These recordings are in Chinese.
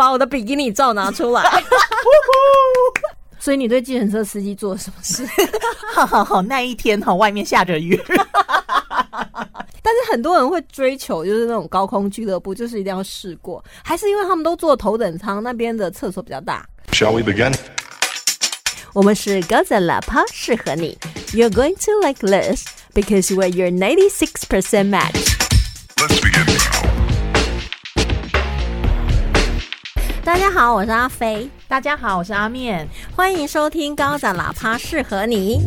把我的比基尼照拿出来。所以你对计程车司机做了什么事？好好好，那一天哈，外面下着雨。但是很多人会追求就是那种高空俱乐部，就是一定要试过，还是因为他们都坐头等舱，那边的厕所比较大。Shall we begin? 我们是高赞喇叭，适合你。You're going to like this because we're your ninety-six percent match. Let's begin now. 大家好，我是阿飞，大家好，我是阿面。欢迎收听高赞喇叭，适合你。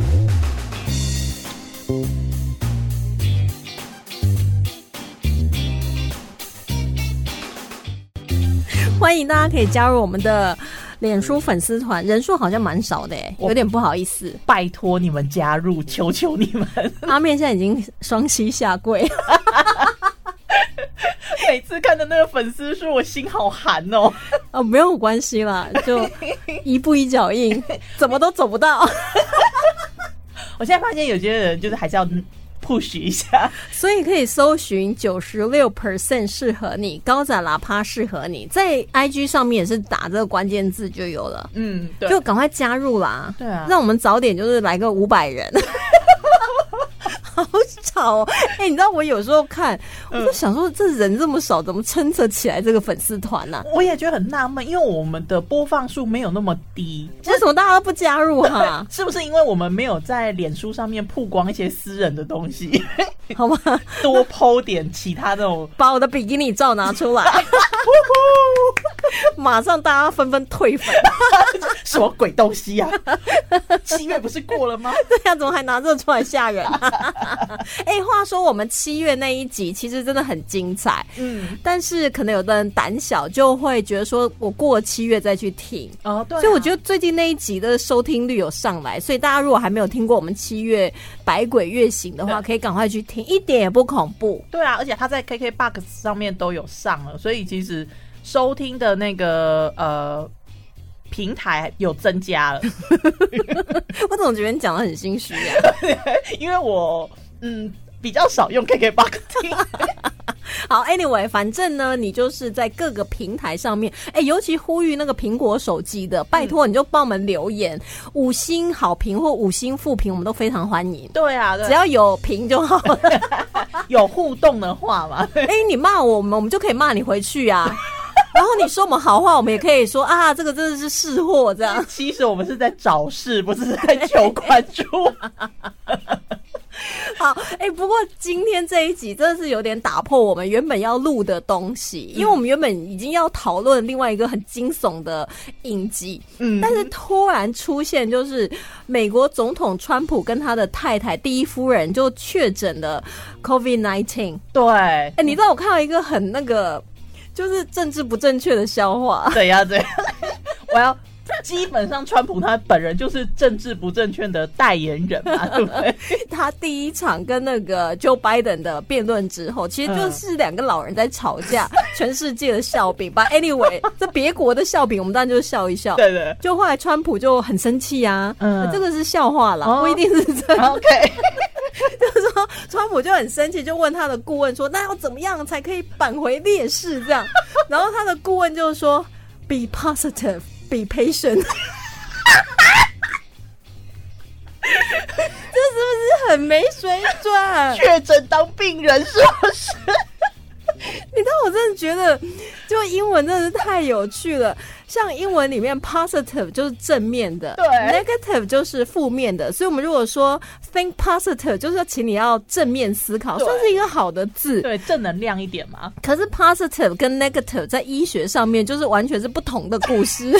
欢迎大家可以加入我们的脸书粉丝团，人数好像蛮少的哎，有点不好意思。拜托你们加入，求求你们！阿面现在已经双膝下跪，每次看到那个粉丝数，我心好寒哦。哦，没有关系啦，就一步一脚印，怎么都走不到。我现在发现有些人就是还是要 push 一下。所以可以搜寻九十六 percent 适合你，高展喇叭适合你，在 IG 上面也是打这个关键字就有了，嗯，对，就赶快加入啦。对啊让我们早点就是来个五百人。好吵哦！哎、你知道我有时候看，我就想说，这人这么少，怎么撑得起来这个粉丝团呢？我也觉得很纳闷，因为我们的播放数没有那么低，为什么大家都不加入哈？是不是因为我们没有在脸书上面曝光一些私人的东西，好吗？多剖点其他这种？把我的比基尼照拿出来，马上大家纷纷退粉。什么鬼东西呀、七月不是过了吗？对呀、怎么还拿这出来吓人、哎、话说我们七月那一集其实真的很精彩，嗯，但是可能有的人胆小，就会觉得说我过了七月再去听。哦，对啊、所以我觉得最近那一集的收听率有上来，所以大家如果还没有听过我们七月百鬼月行的话，可以赶快去听，一点也不恐怖。对啊，而且它在 KKBOX 上面都有上了，所以其实收听的那个呃平台有增加了，我怎么觉得你讲的很心虚啊？因为我嗯比较少用 KKBOX 听。好，anyway，反正呢，你就是在各个平台上面，哎、尤其呼吁那个苹果手机的，拜托你就帮我们留言，五星好评或五星负评，我们都非常欢迎。对啊，对只要有评就好了。有互动的话嘛，哎、你骂我们，我们就可以骂你回去啊。然后你说我们好话，我们也可以说啊，这个真的是是货这样。其实我们是在找事，不是在求关注。好，哎、不过今天这一集真的是有点打破我们原本要录的东西，因为我们原本已经要讨论另外一个很惊悚的影集，嗯但是突然出现就是美国总统川普跟他的太太第一夫人就确诊了 COVID nineteen。对，哎、你知道我看到一个很那个就是政治不正确的笑话，怎样怎样？我要。基本上，川普他本人就是政治不正确的代言人嘛，对不对？他第一场跟那个 Joe Biden 的辩论之后，其实就是两个老人在吵架，全世界的笑柄吧。Anyway，这别国的笑柄，我们当然就是笑一笑。对对。就后来川普就很生气啊，嗯这个是笑话啦，哦不一定是真的。OK，就是说，川普就很生气，就问他的顾问说：“那要怎么样才可以扳回劣势？”这样，然后他的顾问就说：“Be positive, be patient。”这是不是很没水准？确诊当病人是不是？你知道，我真的觉得，就英文真的是太有趣了。像英文里面 positive 就是正面的，对，negative 就是负面的。所以，我们如果说 think positive，就是说请你要正面思考，算是一个好的字。对，正能量一点嘛。可是 positive 跟 negative 在医学上面就是完全是不同的故事。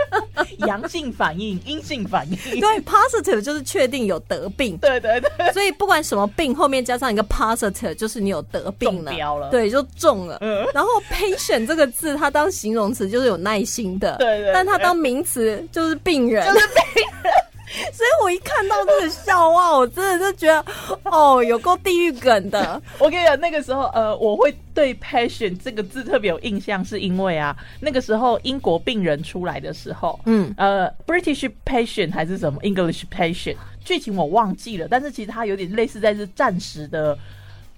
阳性反应、阴性反应。对，positive 就是确定有得病，对对对，所以不管什么病，后面加上一个 positive，就是你有得病了，对，就中了。嗯然后 patient 这个字，它当形容词就是有耐心的，对对对但他当名词就是病人，就是病人。所以我一看到这个笑话，我真的就觉得，哦，有够地狱梗的。我跟你讲，那个时候，呃，我会对 “passion” 这个字特别有印象，是因为啊，那个时候英国病人出来的时候，嗯呃，British patient 还是什么 English patient，剧情我忘记了，但是其实它有点类似在是暂时的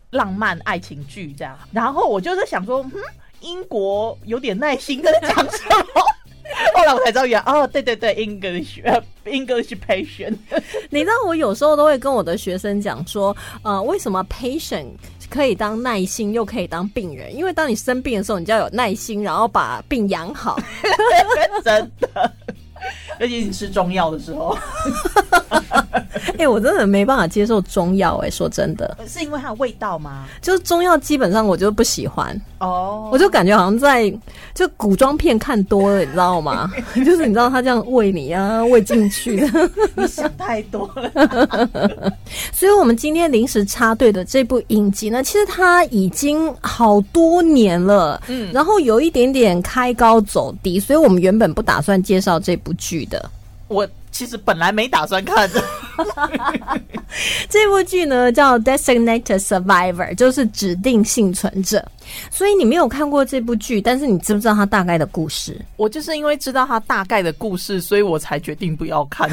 浪漫爱情剧这样。然后我就在想说，嗯。英国有点耐心的讲什么。后来我才知道，原来哦，对对对，English 呃 English patient，你知道我有时候都会跟我的学生讲说，呃，为什么 patient 可以当耐心，又可以当病人？因为当你生病的时候，你就要有耐心，然后把病养好。真的。尤其你吃中药的时候，哎、我真的没办法接受中药、哎，说真的，是因为它的味道吗？就是中药基本上我就不喜欢，哦，我就感觉好像在就古装片看多了，你知道吗？就是你知道他这样喂你啊，喂进去的。你想太多了。所以，我们今天临时插队的这部影集呢，其实它已经好多年了，嗯，然后有一点点开高走低，所以我们原本不打算介绍这部剧的。我其实本来没打算看的，这部剧呢叫《Designated Survivor》，就是指定幸存者。所以你没有看过这部剧，但是你知不知道它大概的故事？我就是因为知道它大概的故事，所以我才决定不要看。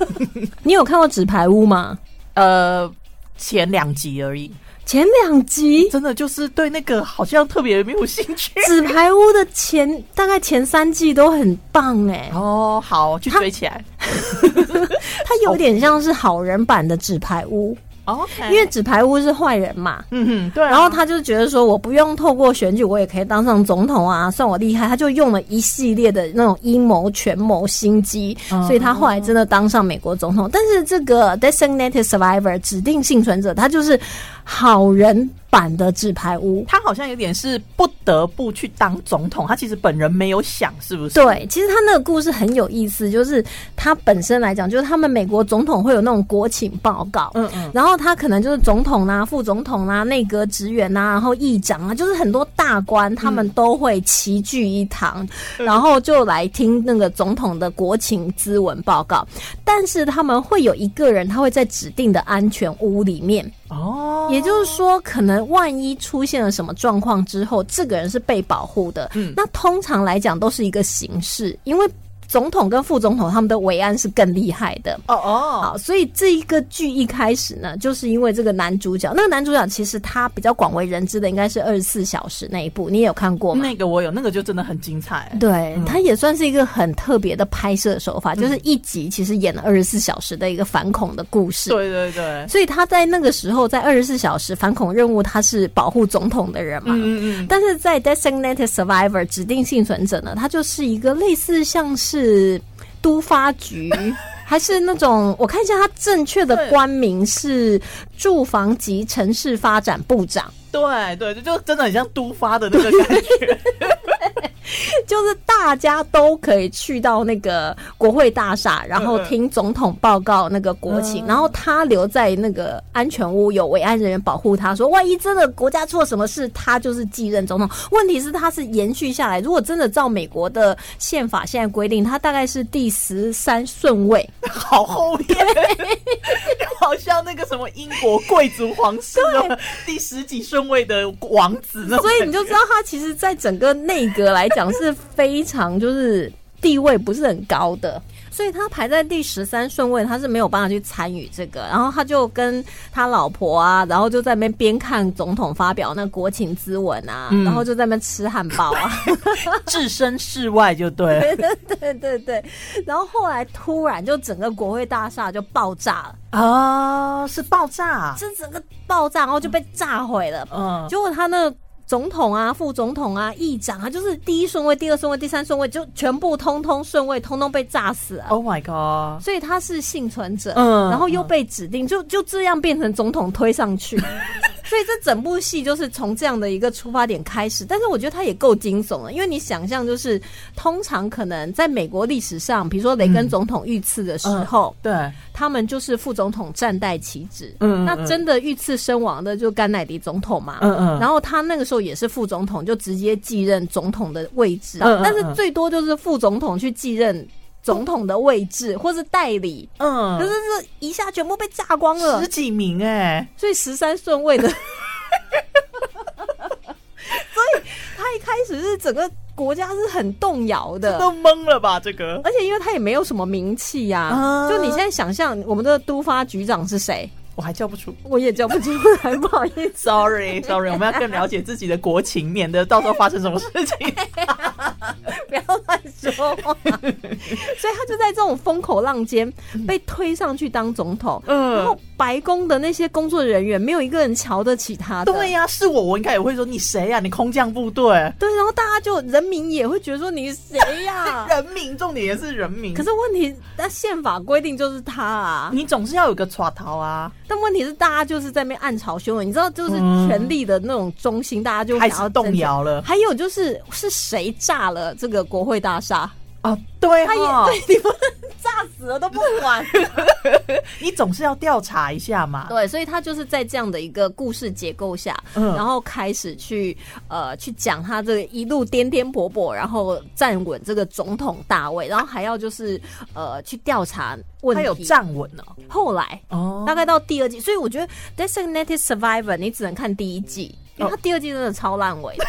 你有看过《纸牌屋》吗？呃，前两集而已，前两集《真的就是对那个好像特别没有兴趣。纸牌屋》的前大概前三季都很棒哎、哦，好，去追起来。它有点像是好人版的《纸牌屋》。OK，因为纸牌屋是坏人嘛，嗯哼，对啊、然后他就觉得说，我不用透过选举，我也可以当上总统啊，算我厉害。他就用了一系列的那种阴谋、权谋、心机，所以他后来真的当上美国总统。但是这个 designated survivor 指定幸存者，他就是好人版的纸牌屋。他好像有点是不得不去当总统，他其实本人没有想，是不是？对，其实他那个故事很有意思，就是他本身来讲，就是他们美国总统会有那种国情报告，嗯嗯，然后他可能就是总统啊、副总统啊、内阁职员啊，然后议长啊，就是很多大官，他们都会齐聚一堂，然后就来听那个总统的国情咨文报告。但是他们会有一个人，他会在指定的安全屋里面，哦，也就是说，可能万一出现了什么状况之后，这个人是被保护的。嗯那通常来讲都是一个形式，因为总统跟副总统他们的维安是更厉害的。哦哦，好，所以这一个剧一开始呢，就是因为这个男主角，那个男主角其实他比较广为人知的，应该是二十四小时那一部，你也有看过吗？那个我有，那个就真的很精彩。对，他也算是一个很特别的拍摄手法，就是一集其实演了二十四小时的一个反恐的故事。对对对，所以他在那个时候，在二十四小时反恐任务，他是保护总统的人嘛。嗯嗯但是在 designated survivor 指定幸存者呢，他就是一个类似像是都发局。还是那种，我看一下，他正确的官名是住房及城市发展部长，对对，就真的很像都发的那个感觉。就是大家都可以去到那个国会大厦，然后听总统报告那个国情，然后他留在那个安全屋，有维安人员保护他，说万一真的国家出了什么事，他就是继任总统。问题是他是延续下来，如果真的照美国的宪法现在规定，他大概是第十三顺位，好后面，好像那个什么英国贵族皇室 的第十几顺位的王子那所以你就知道他其实，在整个内阁来讲是非常就是地位不是很高的。所以他排在第十三顺位，他是没有办法去参与这个。然后他就跟他老婆啊，然后就在那边边看总统发表那国情咨文啊，然后就在那边吃汉堡啊，置身事外就对了 对对对。然后后来突然就整个国会大厦就爆炸了，啊，是爆炸，是整个爆炸，然后就被炸毁了。嗯，结果他那总统啊、副总统啊、议长啊，就是第一顺位、第二顺位、第三顺位，就全部通通顺位，通通被炸死啊。Oh my god！所以他是幸存者，嗯然后又被指定，就就这样变成总统推上去。所以这整部戏就是从这样的一个出发点开始，但是我觉得它也够惊悚了，因为你想象就是，通常可能在美国历史上，比如说雷根总统遇刺的时候，对，他们就是副总统暂代其职，嗯嗯。那真的遇刺身亡的就甘乃迪总统嘛，嗯嗯。然后他那个时候也是副总统，就直接继任总统的位置。但是最多就是副总统去继任总统的位置，或是代理，嗯，可是这一下全部被炸光了。十，几名哎，所以十三顺位的，所以他一开始是整个国家是很动摇的，都懵了吧？这个？而且因为他也没有什么名气呀、啊。就你现在想象，我们的都发局长是谁？我还叫不出。我也叫不出来，不好意思。Sorry，Sorry，我们要更了解自己的国情，免得到时候发生什么事情。不要乱说话。所以他就在这种风口浪尖被推上去当总统，嗯然后白宫的那些工作人员没有一个人瞧得起他的。对呀、是我，我应该也会说你谁呀、你空降部队，对，然后大家就人民也会觉得说你谁呀、人民，重点也是人民。可是问题，那宪法规定就是他啊。你总是要有个耍头啊，但问题是，大家就是在那边暗潮汹涌，你知道，就是嗯权力的那种中心，大家就开始想要动摇了还有就是，是谁炸了这个国会大厦？啊，对他也哈，对你不能炸死了都不管。你总是要调查一下嘛。对，所以他就是在这样的一个故事结构下，嗯然后开始去呃去讲他这个一路颠颠簸簸，然后站稳这个总统大位，然后还要就是呃去调查问题。他有站稳了后来哦大概到第二季，所以我觉得《Designated Survivor》你只能看第一季，因为它第二季真的超烂尾的。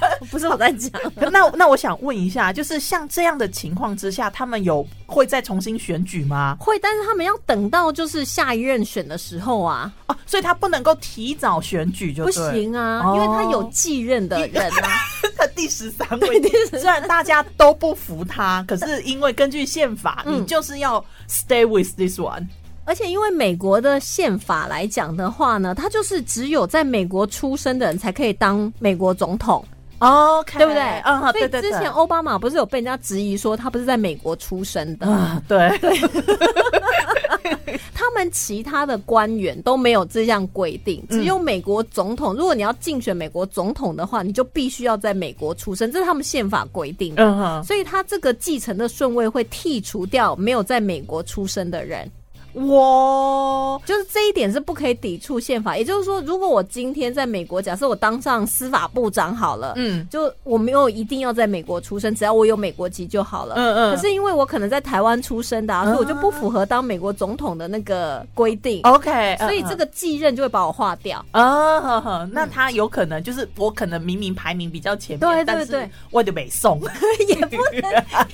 不是我在讲，那那我想问一下，就是像这样的情况之下，他们有会再重新选举吗？会，但是他们要等到就是下一任选的时候啊，哦，所以他不能够提早选举就不行啊，哦。因为他有继任的人啊。他第十三位，虽然大家都不服他，可是因为根据宪法，嗯。你就是要 stay with this one。而且因为美国的宪法来讲的话呢，他就是只有在美国出生的人才可以当美国总统，OK，对不对？嗯，所以对对对。之前奥巴马不是有被人家质疑说他不是在美国出生的，啊，对对，他们其他的官员都没有这项规定，只有美国总统。如果你要竞选美国总统的话，你就必须要在美国出生，这是他们宪法规定的。嗯哼，所以他这个继承的顺位会剔除掉没有在美国出生的人。我。就是这一点是不可以抵触宪法。也就是说，如果我今天在美国，假设我当上司法部长好了，嗯。就我没有一定要在美国出生，只要我有美国籍就好了。嗯嗯。可是因为我可能在台湾出生的、啊，所以我就不符合当美国总统的那个规定，OK，所以这个继任就会把我划掉。啊，呵呵。那他有可能就是我可能明明排名比较前面，对对对。我就没送。也不能，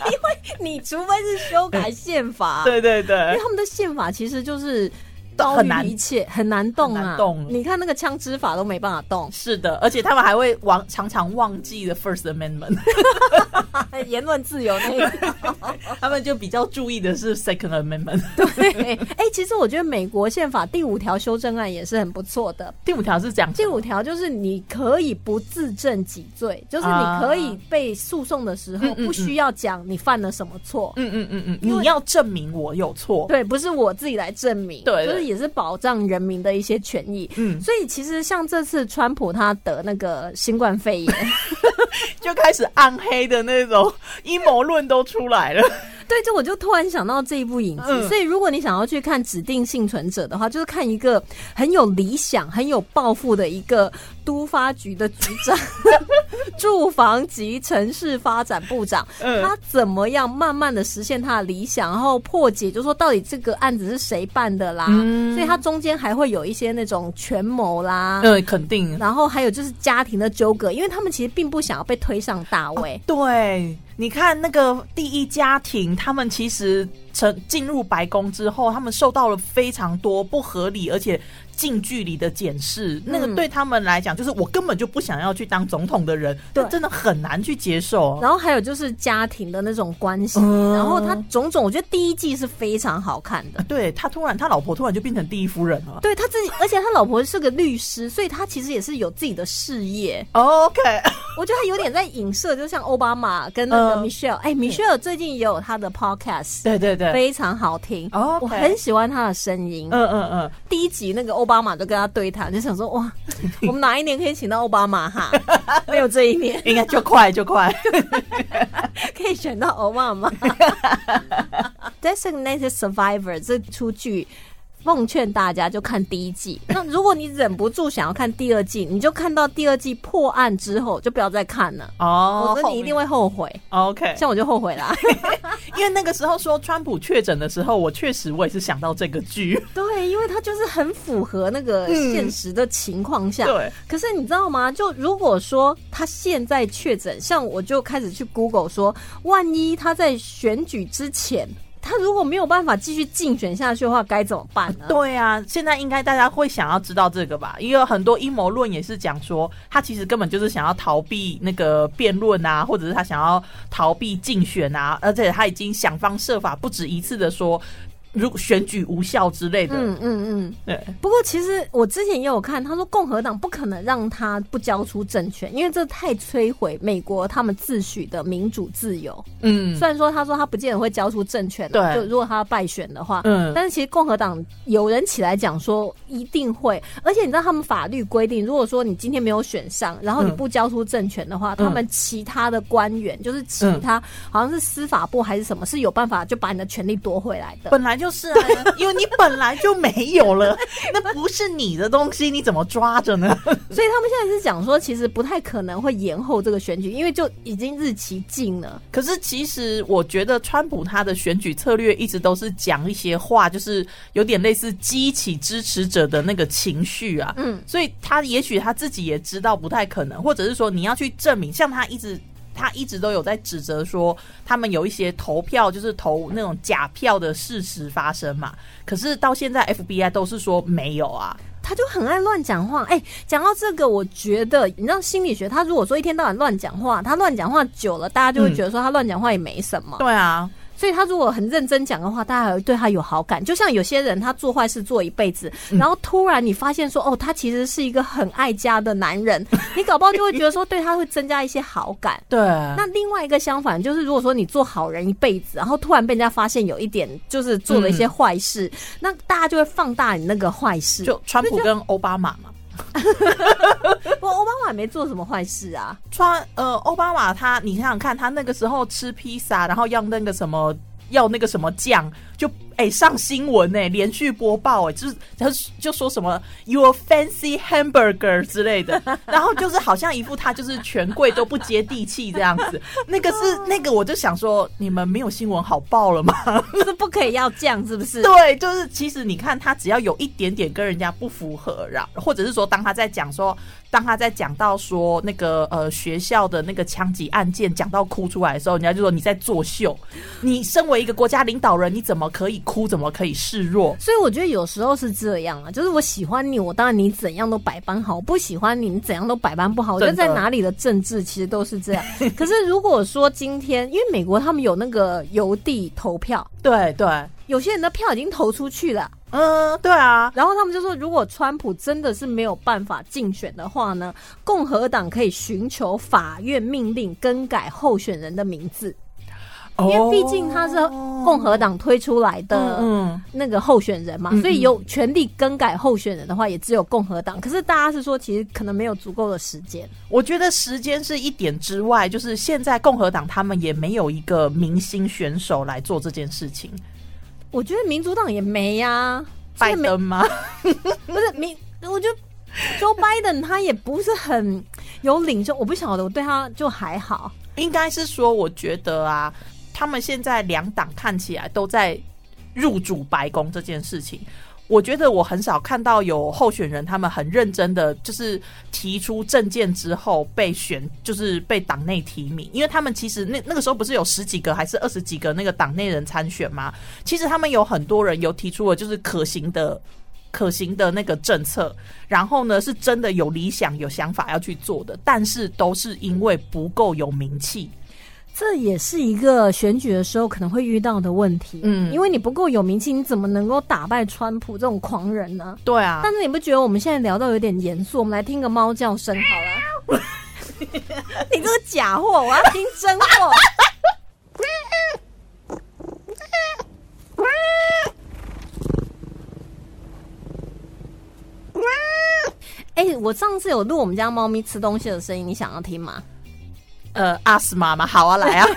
因为你除非是修改宪法，对对对。因为，他们的宪法其实就是很难一切，很难动啊很难。动你看那个枪支法都没办法动，是的，而且他们还会忘常常忘记的 First Amendment，言论自由那一条。他们就比较注意的是 Second Amendment。对，哎、其实我觉得美国宪法第五条修正案也是很不错的。第五条是讲第五条就是你可以不自证己罪，就是啊你可以被诉讼的时候不需要讲你犯了什么错。嗯嗯嗯嗯，你要证明我有错。对，不是我自己来证明，对对就是也是保障人民的一些权益。嗯，所以其实像这次川普他得那个新冠肺炎，就开始暗黑的那种阴谋论都出来了。对，就我就突然想到这一部影集，嗯所以如果你想要去看指定幸存者的话，就是看一个很有理想、很有抱负的一个都发局的局长、住房及城市发展部长，嗯他怎么样慢慢的实现他的理想，然后破解，就说到底这个案子是谁办的啦，嗯所以他中间还会有一些那种权谋啦。嗯，肯定。然后还有就是家庭的纠葛，因为他们其实并不想要被推上大位，对，你看那个第一家庭，他们其实成进入白宫之后，他们受到了非常多不合理而且近距离的检视。那个对他们来讲，就是我根本就不想要去当总统的人，对真的很难去接受。然后还有就是家庭的那种关系，嗯然后他种种，我觉得第一季是非常好看的。对他突然，他老婆突然就变成第一夫人了。对他自己，而且他老婆是个律师，所以他其实也是有自己的事业。OK，我觉得他有点在影射，就像奥巴马跟那个嗯 Michelle，哎、m i c h e l l e 最近也有他的 podcast，对对对，非常好听。哦我很喜欢他的声音。嗯嗯嗯，第一集那个奥巴马就跟他对谈，就想说哇，我们哪一年可以请到奥巴马哈？没有这一年应该就快就快。可以选到奥巴马。Designated Survivor 这出剧。奉劝大家就看第一季。那如果你忍不住想要看第二季，你就看到第二季破案之后，就不要再看了，哦否则你一定会后悔。OK。像我就后悔啦。因为那个时候说川普确诊的时候，我确实我也是想到这个剧。对，因为它就是很符合那个现实的情况下。对，可是你知道吗？就如果说他现在确诊，像我就开始去 Google 说，万一他在选举之前他如果没有办法继续竞选下去的话，该怎么办呢？对啊，现在应该大家会想要知道这个吧？因为很多阴谋论也是讲说，他其实根本就是想要逃避那个辩论啊，或者是他想要逃避竞选啊，而且他已经想方设法不止一次的说。如果选举无效之类的，嗯嗯嗯。对，不过其实我之前也有看，他说共和党不可能让他不交出政权，因为这太摧毁美国他们自诩的民主自由。嗯。虽然说他说他不见得会交出政权，对。就如果他败选的话，嗯。但是其实共和党有人起来讲说一定会，而且你知道他们法律规定，如果说你今天没有选上，然后你嗯。不交出政权的话，嗯。他们其他的官员就是其他、好像是司法部还是什么，是有办法就把你的权利夺回来的。本来就是啊，因为你本来就没有了，那不是你的东西，你怎么抓着呢？所以他们现在是讲说，其实不太可能会延后这个选举，因为就已经日期近了。可是其实我觉得川普他的选举策略一直都是讲一些话，就是有点类似激起支持者的那个情绪啊。嗯，所以他也许他自己也知道不太可能，或者是说你要去证明，像他一直。他一直都有在指责说，他们有一些投票就是投那种假票的事实发生嘛。可是到现在 FBI 都是说没有啊。他就很爱乱讲话。哎、讲到这个，我觉得你知道心理学，他如果说一天到晚乱讲话，他乱讲话久了，大家就会觉得说他乱讲话也没什么。对啊，所以他如果很认真讲的话，大家还会对他有好感。就像有些人他做坏事做一辈子，然后突然你发现说，哦，他其实是一个很爱家的男人，你搞不好就会觉得说对他会增加一些好感。对，那另外一个相反，就是如果说你做好人一辈子，然后突然被人家发现有一点就是做了一些坏事，那大家就会放大你那个坏事。就川普跟奥巴马嘛。不过奥巴马也没做什么坏事啊。穿呃，奥巴马他，你想想看，他那个时候吃披萨，然后要那个什么，要那个什么酱，就哎、上新闻呢、连续播报哎、就是他就说什么 your fancy hamburger 之类的，然后就是好像一副他就是权贵都不接地气这样子。那个是那个，我就想说，你们没有新闻好报了吗？就是不可以要这样，是不是？对，就是其实你看，他只要有一点点跟人家不符合，然或者是说，当他在讲说，当他在讲到说那个呃学校的那个枪击案件讲到哭出来的时候，人家就说你在作秀。你身为一个国家领导人，你怎么可以哭？怎么可以示弱？所以我觉得有时候是这样啊，就是我喜欢你，我当然你怎样都百般好；我不喜欢你，你怎样都百般不好。我觉得在哪里的政治其实都是这样。可是如果说今天，因为美国他们有那个邮递投票，对对，有些人的票已经投出去了，嗯，对啊，然后他们就说，如果川普真的是没有办法竞选的话呢，共和党可以寻求法院命令更改候选人的名字，因为毕竟他是共和党推出来的。嗯，那个候选人嘛，嗯所以有权利更改候选人的话，也只有共和党。可是大家是说，其实可能没有足够的时间。我觉得时间是一点之外，就是现在共和党他们也没有一个明星选手来做这件事情。我觉得民主党也没呀、拜登吗？不是民，我觉得 Joe Biden 他也不是很有领袖，我不晓得，我对他就还好。应该是说，我觉得啊，他们现在两党看起来都在入主白宫这件事情。我觉得我很少看到有候选人他们很认真的，就是提出政见之后被选，就是被党内提名，因为他们其实那那个时候不是有十几个还是二十几个那个党内人参选吗？其实他们有很多人有提出了就是可行的。可行的那个政策，然后呢，是真的有理想、有想法要去做的，但是都是因为不够有名气，这也是一个选举的时候可能会遇到的问题。嗯因为你不够有名气，你怎么能够打败川普这种狂人呢？对啊，但是你不觉得我们现在聊到有点严肃？我们来听个猫叫声好了。你这个假货，我要听真货。哎、我上次有录我们家猫咪吃东西的声音，你想要听吗？呃，阿斯妈妈，好啊，来啊，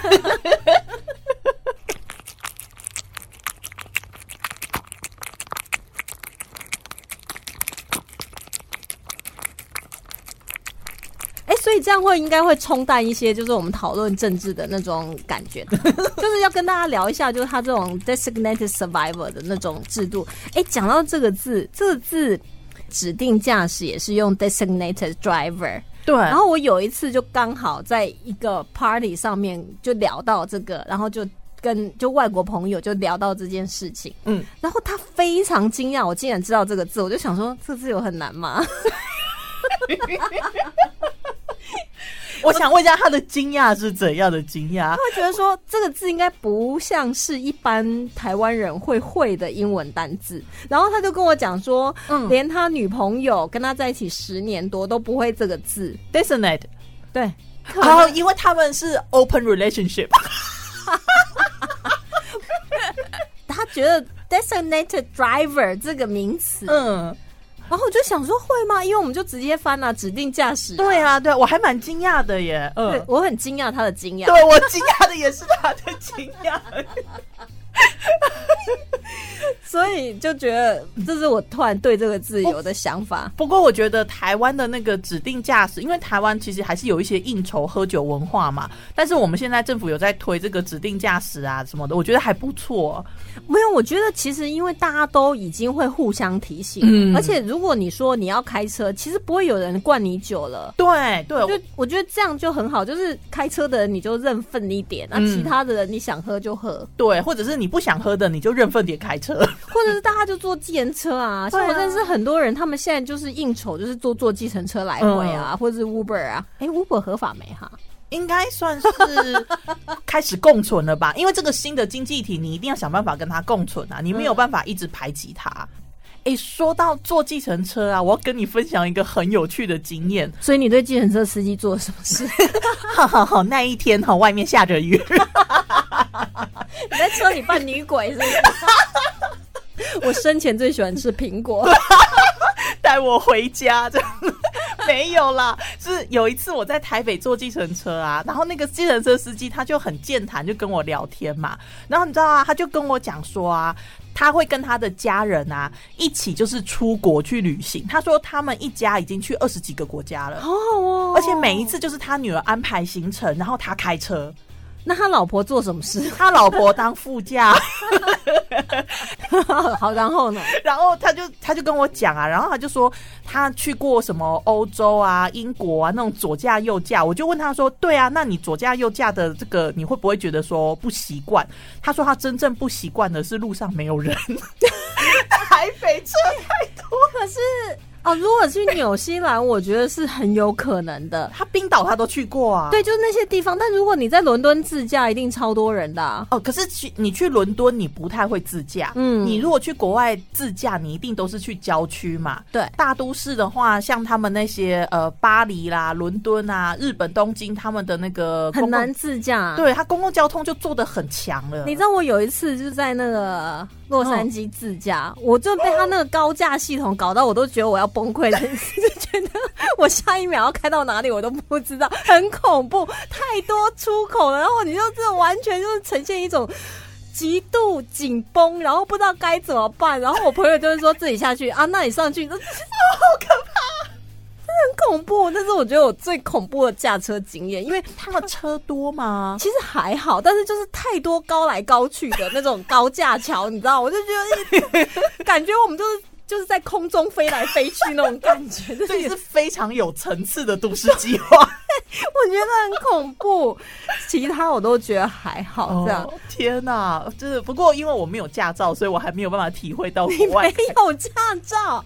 哎、所以这样会应该会冲淡一些，就是我们讨论政治的那种感觉，就是要跟大家聊一下，就是他这种 designated survivor 的那种制度。哎、讲到这个字，这个字指定驾驶也是用 designated driver。对，然后我有一次就刚好在一个 party 上面就聊到这个，然后就跟就外国朋友就聊到这件事情，嗯，然后他非常惊讶，我竟然知道这个字，我就想说，这个字有很难吗？我想问一下，他的惊讶是怎样的惊讶？他会觉得说这个字应该不像是一般台湾人会会的英文单字，然后他就跟我讲说，嗯。连他女朋友跟他在一起十年多都不会这个字，Designate，对，哦，因为他们是 open relationship，他觉得 designated driver 这个名词，嗯，然后我就想说会吗？因为我们就直接翻了、指定驾驶、对啊，对我还蛮惊讶的耶，嗯对，我很惊讶他的惊讶，对我惊讶的也是他的惊讶，所以就觉得这是我突然对这个自由的想法。不过我觉得台湾的那个指定驾驶，因为台湾其实还是有一些应酬喝酒文化嘛，但是我们现在政府有在推这个指定驾驶啊什么的，我觉得还不错。没有，我觉得其实因为大家都已经会互相提醒，嗯而且如果你说你要开车，其实不会有人灌你酒了。对对，就我觉得这样就很好，就是开车的人你就认份一点，那、嗯其他的人你想喝就喝，对，或者是你不想喝的，你就认份点开车。或者是大家就坐计程车啊。我认识很多人，他们现在就是应酬，就是坐坐计程车来回啊，嗯或者是 Uber 啊。哎，Uber 合法没哈？应该算是开始共存了吧？因为这个新的经济体，你一定要想办法跟它共存啊，你没有办法一直排挤它。诶，说到坐计程车啊，我要跟你分享一个很有趣的经验。所以你对计程车司机做了什么事？好好好，那一天哈，外面下着雨，你在车里扮女鬼是不是？我生前最喜欢吃苹果，带我回家，这样没有啦。是有一次我在台北坐计程车啊，然后那个计程车司机他就很健谈，就跟我聊天嘛。然后你知道啊，他就跟我讲说啊，他会跟他的家人啊一起就是出国去旅行。他说他们一家已经去二十几个国家了。好好哦。而且每一次就是他女儿安排行程，然后他开车，那他老婆做什么事？他老婆当副驾，好，然后呢？然后他就他就跟我讲啊，然后他就说他去过什么欧洲啊、英国啊那种左驾右驾，我就问他说，对啊，那你左驾右驾的这个你会不会觉得说不习惯？他说他真正不习惯的是路上没有人，台北车太多。可是哦，如果去纽西兰，我觉得是很有可能的。他冰岛他都去过啊，对，就是那些地方。但如果你在伦敦自驾，一定超多人的、啊。哦，可是去你去伦敦，你不太会自驾。嗯你如果去国外自驾，你一定都是去郊区嘛。对大都市的话，像他们那些呃巴黎啦、伦敦啊、日本东京，他们的那个很难，自驾。，对，他公共交通就做的很强了。你知道我有一次就在那个洛杉矶自驾，我就被他那个高架系统搞到，我都觉得我要崩溃了，就觉得 我下一秒要开到哪里我都不知道，很恐怖，太多出口了，然后你就这完全就是呈现一种。极度紧绷，然后不知道该怎么办，然后我朋友就是说自己下去啊，那你上去，这好可怕，很恐怖。那是我觉得我最恐怖的驾车经验，因为他的车多吗？其实还好，但是就是太多高来高去的那种高架桥，你知道，我就觉得感觉我们就是就是在空中飞来飞去那种感觉，就是这也是非常有层次的都市计划。我觉得很恐怖。其他我都觉得还好，这样。哦天哪，就是不过因为我没有驾照，所以我还没有办法体会到你国外 没。有驾照，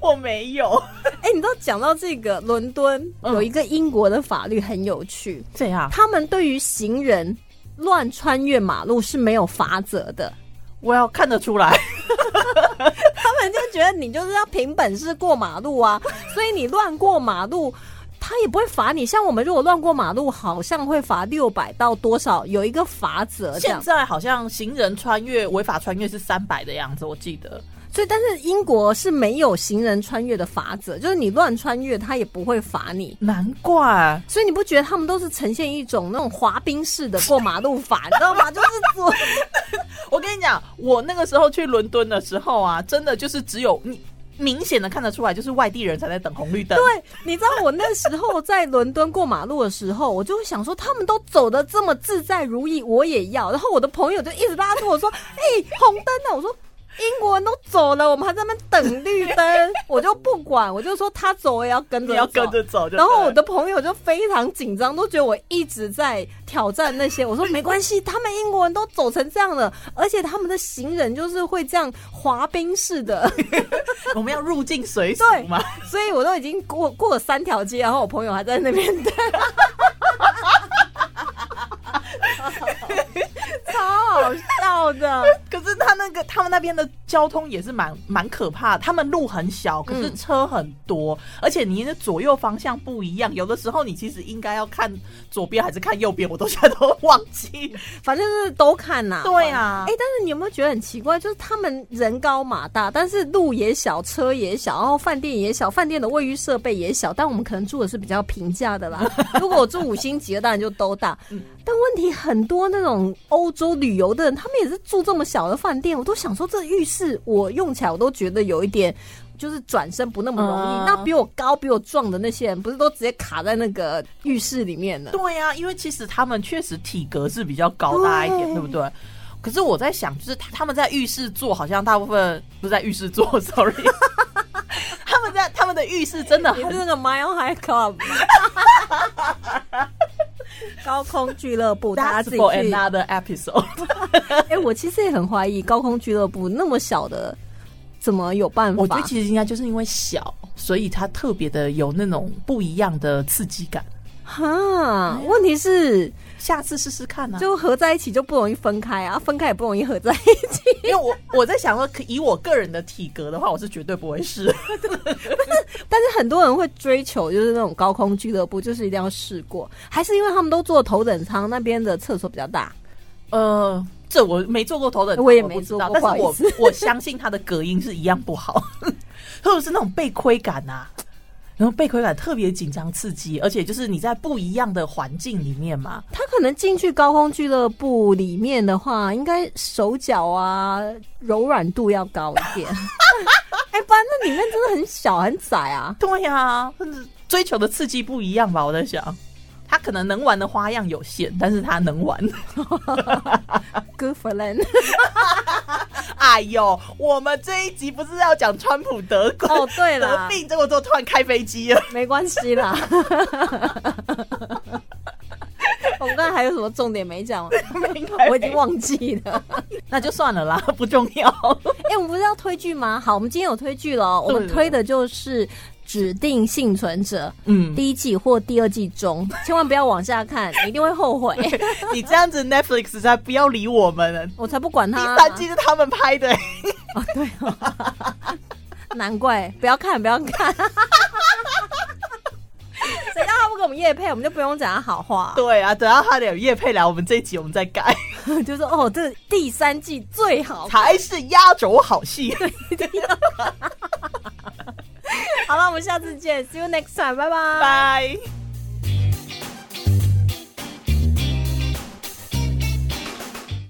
我没有，哎、你知道讲到这个，伦敦嗯有一个英国的法律很有趣，这样他们对于行人乱穿越马路是没有法则的。我要看得出来。他们就觉得你就是要凭本事过马路啊，所以你乱过马路。他也不会罚你，像我们如果乱过马路，好像会罚六百到多少，有一个罚则。现在好像行人穿越违法穿越是三百的样子，我记得。所以，但是英国是没有行人穿越的法则，就是你乱穿越，他也不会罚你。难怪所以你不觉得他们都是呈现一种那种滑冰式的过马路法，你知道吗？就是左 我跟你讲，我那个时候去伦敦的时候啊，真的就是只有你明显的看得出来，就是外地人才在等红绿灯。对，你知道我那时候在伦敦过马路的时候，我就会想说，他们都走的这么自在如意，我也要。然后我的朋友就一直拉着我说：“哎、红灯呢？”我说：“英国人都走了，我们还在那边等绿灯，我就不管，我就说他走我也要跟着，你要跟着。走。然后我的朋友就非常紧张，都觉得我一直在挑战那些。我说没关系，他们英国人都走成这样了，而且他们的行人就是会这样滑冰式的，我们要入境随俗对嘛。所以我都已经过过了三条街，然后我朋友还在那边等，超好笑的。可是他那个他们那边的交通也是蛮蛮可怕的，他们路很小，可是嗯车很多，而且你的左右方向不一样，有的时候你其实应该要看左边还是看右边，我都现在都忘记。反正就是都看呐、对啊哎、但是你有没有觉得很奇怪？就是他们人高马大，但是路也小，车也小，然后饭店也小，饭店的卫浴设备也小。但我们可能住的是比较平价的啦。如果我住五星级的，当然就都大。但问题很多那种欧洲旅游的人，他们也是住这么小的饭店，我都想说这浴室我用起来我都觉得有一点。就是转身不那么容易，嗯那比我高、比我壮的那些人，不是都直接卡在那个浴室里面了？对呀、因为其实他们确实体格是比较高大一点，对对不对？可是我在想，就是他他们在浴室做，好像大部分不是在浴室做，sorry，他们在他们的浴室真的很是那个 Mile High Club 吗？高空俱乐部，大家自己 for 去。another episode。哎、我其实也很怀疑高空俱乐部那么小的，怎么有办法？我觉得其实应该就是因为小，所以它特别的有那种不一样的刺激感。哈，问题是下次试试看啊！就合在一起就不容易分开啊，分开也不容易合在一起。因为我我在想说，可以我个人的体格的话，我是绝对不会试。但是很多人会追求就是那种高空俱乐部，就是一定要试过，还是因为他们都坐头等舱，那边的厕所比较大。呃，这我没做过头等舱，我也没不知道做过但是我我相信它的隔音是一样不好，或者是那种被窥感呐、然后被窥感特别紧张刺激，而且就是你在不一样的环境里面嘛，他可能进去高空俱乐部里面的话，应该手脚啊柔软度要高一点。哎、不然那里面真的很小很窄啊。对呀、追求的刺激不一样吧？我在想，他可能能玩的花样有限，但是他能玩。Good for them。哎呦，我们这一集不是要讲川普得冠哦，对得了，病，结果都突然开飞机了。没关系啦。我们刚才还有什么重点没讲？我已经忘记了。那就算了啦，不重要。哎、我们不是要推剧吗？好，我们今天有推剧了哦。我们推的就是《指定幸存者》嗯，第一季或第二季中，千万不要往下看，你一定会后悔。你这样子 Netflix 才不要理我们了。我才不管他第、三季是他们拍的、哦，对哦，难怪不要看，不要看。谁叫他不给我们叶配，我们就不用讲他好话。对啊，等到他有叶配来，我们这一集我们再改，就说哦，这第三季最好。才是压轴好戏。好了，我们下次见，See you next time，拜拜。拜。